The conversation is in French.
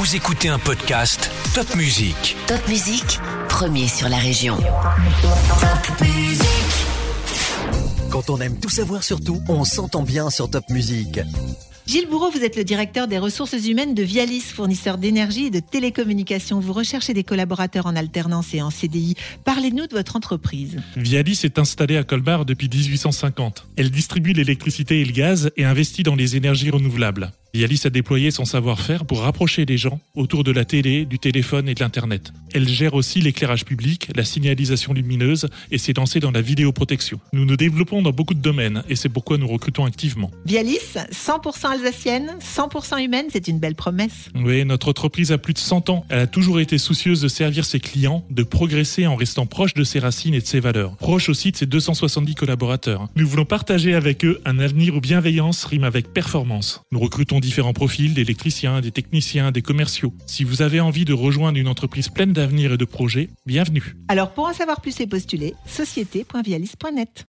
Vous écoutez un podcast Top Music. Top Musique, premier sur la région. Quand on aime tout savoir sur tout, on s'entend bien sur Top Music. Gilles Bourreau, vous êtes le directeur des ressources humaines de Vialis, fournisseur d'énergie et de télécommunications. Vous recherchez des collaborateurs en alternance et en CDI. Parlez-nous de votre entreprise. Vialis est installée à Colmar depuis 1850. Elle distribue l'électricité et le gaz et investit dans les énergies renouvelables. Vialis a déployé son savoir-faire pour rapprocher les gens autour de la télé, du téléphone et de l'Internet. Elle gère aussi l'éclairage public, la signalisation lumineuse et s'est lancée dans la vidéoprotection. Nous nous développons dans beaucoup de domaines et c'est pourquoi nous recrutons activement. Vialis, 100% alsacienne, 100% humaine, c'est une belle promesse. Oui, notre entreprise a plus de 100 ans. Elle a toujours été soucieuse de servir ses clients, de progresser en restant proche de ses racines et de ses valeurs. Proche aussi de ses 270 collaborateurs. Nous voulons partager avec eux un avenir où bienveillance rime avec performance. Nous recrutons différents profils, d'électriciens, des techniciens, des commerciaux. Si vous avez envie de rejoindre une entreprise pleine d'avenir et de projets, bienvenue. Alors pour en savoir plus et postuler, société.vialis.net.